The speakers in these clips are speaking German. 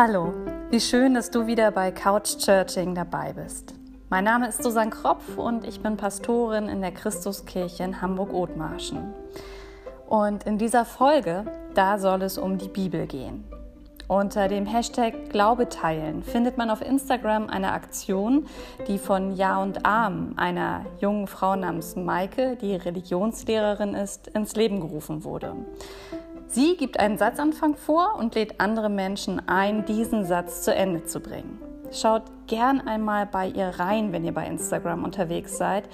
Hallo, wie schön, dass du wieder bei Couch Churching dabei bist. Mein Name ist Susanne Kropf und ich bin Pastorin in der Christuskirche in Hamburg-Othmarschen. Und in dieser Folge, da soll es um die Bibel gehen. Unter dem Hashtag Glaube teilen findet man auf Instagram eine Aktion, die von Ja und Arm, einer jungen Frau namens Maike, die Religionslehrerin ist, ins Leben gerufen wurde. Sie gibt einen Satzanfang vor und lädt andere Menschen ein, diesen Satz zu Ende zu bringen. Schaut gern einmal bei ihr rein, wenn ihr bei Instagram unterwegs seid,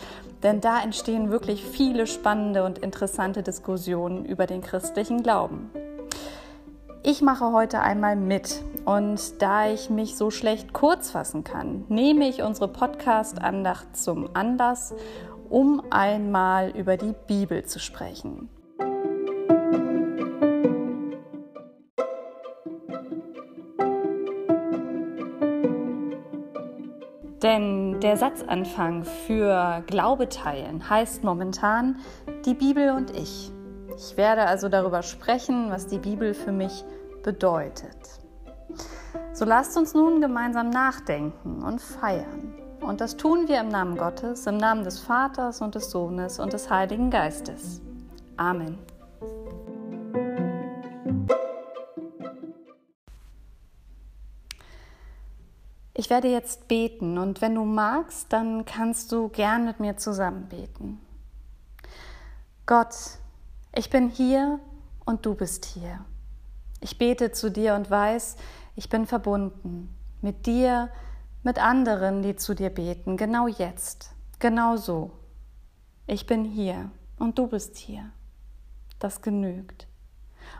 denn da entstehen wirklich viele spannende und interessante Diskussionen über den christlichen Glauben. Ich mache heute einmal mit und da ich mich so schlecht kurz fassen kann, nehme ich unsere Podcast-Andacht zum Anlass, um einmal über die Bibel zu sprechen. Denn der Satzanfang für Glaube teilen heißt momentan die Bibel und ich. Ich werde also darüber sprechen, was die Bibel für mich bedeutet. So lasst uns nun gemeinsam nachdenken und feiern. Und das tun wir im Namen Gottes, im Namen des Vaters und des Sohnes und des Heiligen Geistes. Amen. Ich werde jetzt beten und wenn du magst, dann kannst du gern mit mir zusammen beten. Gott, ich bin hier und du bist hier. Ich bete zu dir und weiß, ich bin verbunden mit dir, mit anderen, die zu dir beten, genau jetzt, genau so. Ich bin hier und du bist hier. Das genügt.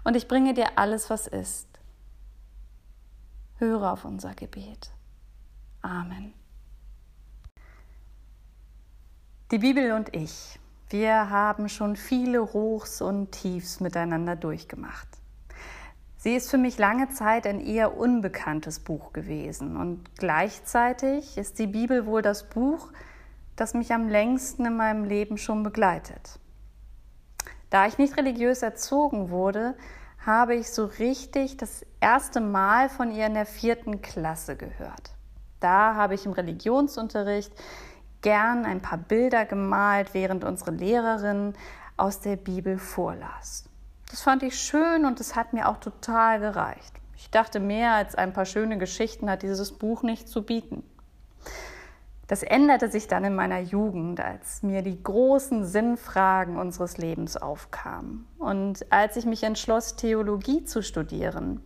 Und ich bringe dir alles, was ist. Höre auf unser Gebet. Amen. Die Bibel und ich, wir haben schon viele Hochs und Tiefs miteinander durchgemacht. Sie ist für mich lange Zeit ein eher unbekanntes Buch gewesen und gleichzeitig ist die Bibel wohl das Buch, das mich am längsten in meinem Leben schon begleitet. Da ich nicht religiös erzogen wurde, habe ich so richtig das erste Mal von ihr in der vierten Klasse gehört da habe ich im Religionsunterricht gern ein paar Bilder gemalt, während unsere Lehrerin aus der Bibel vorlas. Das fand ich schön und es hat mir auch total gereicht. Ich dachte, mehr als ein paar schöne Geschichten hat dieses Buch nicht zu bieten. Das änderte sich dann in meiner Jugend, als mir die großen Sinnfragen unseres Lebens aufkamen. Und als ich mich entschloss, Theologie zu studieren,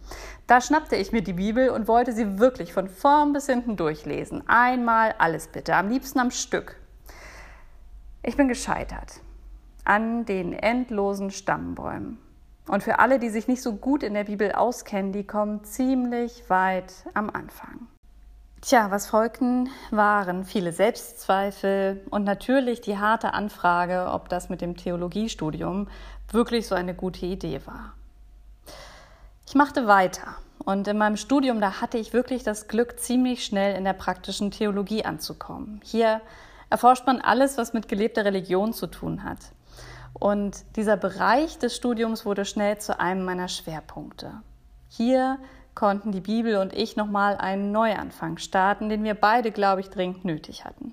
da schnappte ich mir die Bibel und wollte sie wirklich von vorn bis hinten durchlesen. Einmal alles bitte, am liebsten am Stück. Ich bin gescheitert an den endlosen Stammbäumen. Und für alle, die sich nicht so gut in der Bibel auskennen, die kommen ziemlich weit am Anfang. Tja, was folgten, waren viele Selbstzweifel und natürlich die harte Anfrage, ob das mit dem Theologiestudium wirklich so eine gute Idee war. Ich machte weiter und in meinem Studium, da hatte ich wirklich das Glück, ziemlich schnell in der praktischen Theologie anzukommen. Hier erforscht man alles, was mit gelebter Religion zu tun hat. Und dieser Bereich des Studiums wurde schnell zu einem meiner Schwerpunkte. Hier konnten die Bibel und ich nochmal einen Neuanfang starten, den wir beide, glaube ich, dringend nötig hatten.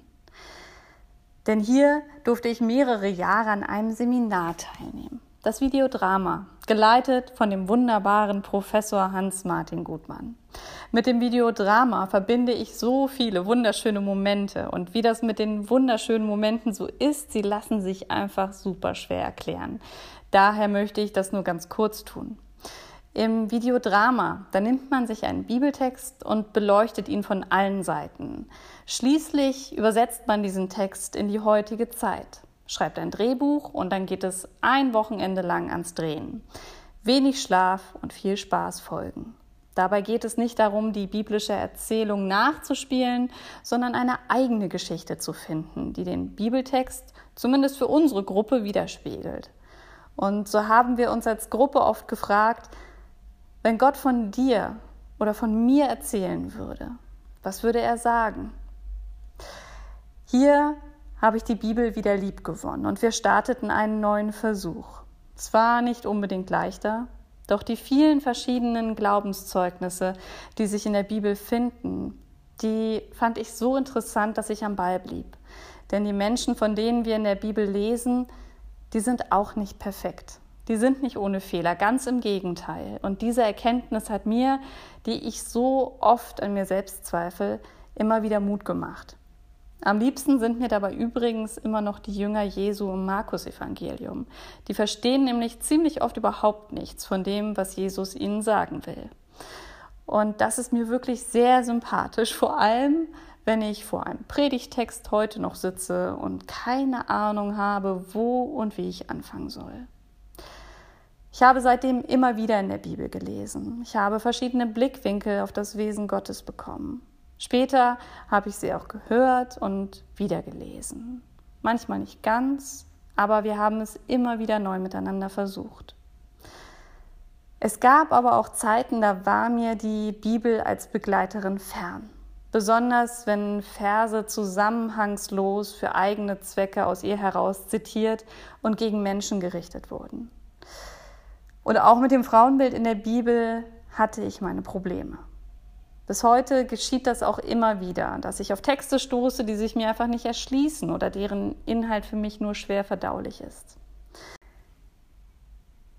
Denn hier durfte ich mehrere Jahre an einem Seminar teilnehmen. Das Videodrama, geleitet von dem wunderbaren Professor Hans-Martin Gutmann. Mit dem Videodrama verbinde ich so viele wunderschöne Momente und wie das mit den wunderschönen Momenten so ist, sie lassen sich einfach super schwer erklären. Daher möchte ich das nur ganz kurz tun. Im Videodrama, da nimmt man sich einen Bibeltext und beleuchtet ihn von allen Seiten. Schließlich übersetzt man diesen Text in die heutige Zeit, schreibt ein Drehbuch und dann geht es ein Wochenende lang ans Drehen. Wenig Schlaf und viel Spaß folgen. Dabei geht es nicht darum, die biblische Erzählung nachzuspielen, sondern eine eigene Geschichte zu finden, die den Bibeltext zumindest für unsere Gruppe widerspiegelt. Und so haben wir uns als Gruppe oft gefragt, wenn Gott von dir oder von mir erzählen würde, was würde er sagen? Hier habe ich die Bibel wieder lieb gewonnen und wir starteten einen neuen Versuch. Es war nicht unbedingt leichter, Doch die vielen verschiedenen Glaubenszeugnisse, die sich in der Bibel finden, die fand ich so interessant, dass ich am Ball blieb. Denn die Menschen, von denen wir in der Bibel lesen, die sind auch nicht perfekt. Die sind nicht ohne Fehler, ganz im Gegenteil. Und diese Erkenntnis hat mir, die ich so oft an mir selbst zweifle, immer wieder Mut gemacht. Am liebsten sind mir dabei übrigens immer noch die Jünger Jesu im Markus-Evangelium. Die verstehen nämlich ziemlich oft überhaupt nichts von dem, was Jesus ihnen sagen will. Und das ist mir wirklich sehr sympathisch, vor allem wenn ich vor einem Predigtext heute noch sitze und keine Ahnung habe, wo und wie ich anfangen soll. Ich habe seitdem immer wieder in der Bibel gelesen. Ich habe verschiedene Blickwinkel auf das Wesen Gottes bekommen. Später habe ich sie auch gehört und wieder gelesen. Manchmal nicht ganz, aber wir haben es immer wieder neu miteinander versucht. Es gab aber auch Zeiten, da war mir die Bibel als Begleiterin fern. Besonders wenn Verse zusammenhangslos für eigene Zwecke aus ihr heraus zitiert und gegen Menschen gerichtet wurden. Und auch mit dem Frauenbild in der Bibel hatte ich meine Probleme. Bis heute geschieht das auch immer wieder, dass ich auf Texte stoße, die sich mir einfach nicht erschließen oder deren Inhalt für mich nur schwer verdaulich ist.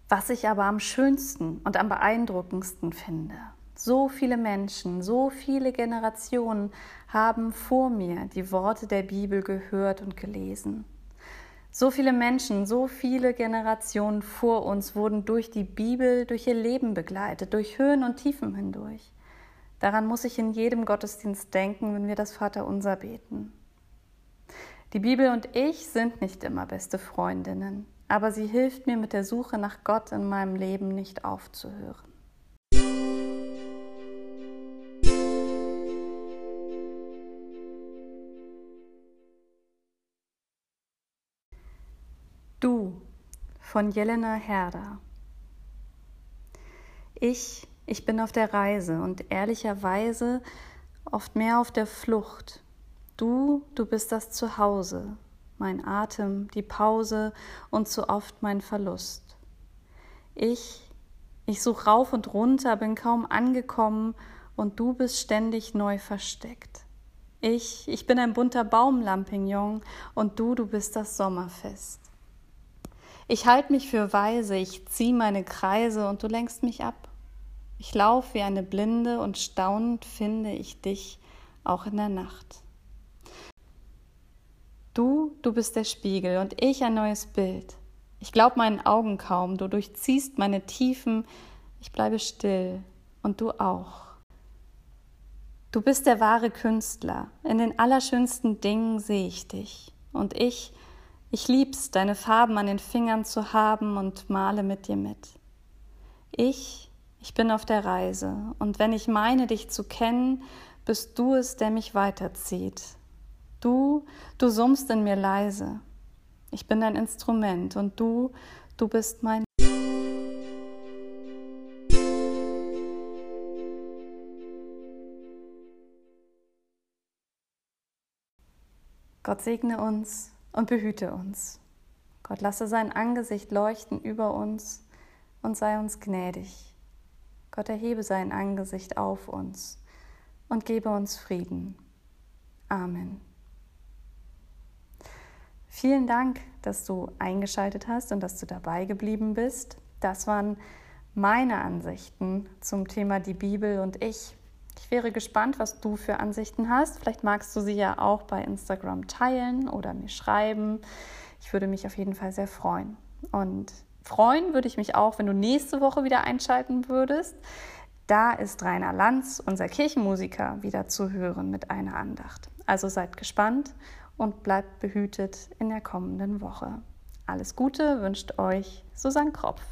Was ich aber am schönsten und am beeindruckendsten finde, so viele Menschen, so viele Generationen haben vor mir die Worte der Bibel gehört und gelesen. So viele Menschen, so viele Generationen vor uns wurden durch die Bibel, durch ihr Leben begleitet, durch Höhen und Tiefen hindurch. Daran muss ich in jedem Gottesdienst denken, wenn wir das Vaterunser beten. Die Bibel und ich sind nicht immer beste Freundinnen, aber sie hilft mir mit der Suche nach Gott in meinem Leben nicht aufzuhören. Von Jelena Herder. Ich ich bin auf der Reise und ehrlicherweise oft mehr auf der Flucht. Du, du bist das Zuhause, mein Atem, die Pause und zu oft mein Verlust. Ich, ich such rauf und runter, bin kaum angekommen und du bist ständig neu versteckt. Ich, ich bin ein bunter Baumlampignon und du, du bist das Sommerfest. Ich halt mich für weise, ich zieh meine Kreise und du lenkst mich ab. Ich laufe wie eine Blinde und staunend finde ich dich auch in der Nacht. Du, du bist der Spiegel und ich ein neues Bild. Ich glaub meinen Augen kaum, du durchziehst meine Tiefen, ich bleibe still und du auch. Du bist der wahre Künstler, in den allerschönsten Dingen sehe ich dich. Und ich, ich lieb's, deine Farben an den Fingern zu haben und male mit dir mit. Ich, ich bin auf der Reise und wenn ich meine, dich zu kennen, bist du es, der mich weiterzieht. Du, du summst in mir leise. Ich bin dein Instrument und du, du bist mein. Gott segne uns und behüte uns. Gott lasse sein Angesicht leuchten über uns und sei uns gnädig. Gott erhebe sein Angesicht auf uns und gebe uns Frieden. Amen. Vielen Dank, dass du eingeschaltet hast und dass du dabei geblieben bist. Das waren meine Ansichten zum Thema die Bibel und ich. Ich wäre gespannt, was du für Ansichten hast. Vielleicht magst du sie ja auch bei Instagram teilen oder mir schreiben. Ich würde mich auf jeden Fall sehr freuen. Und Freuen würde ich mich auch, wenn du nächste Woche wieder einschalten würdest. Da ist Rainer Lanz, unser Kirchenmusiker, wieder zu hören mit einer Andacht. Also seid gespannt und bleibt behütet in der kommenden Woche. Alles Gute wünscht euch Susanne Kropf.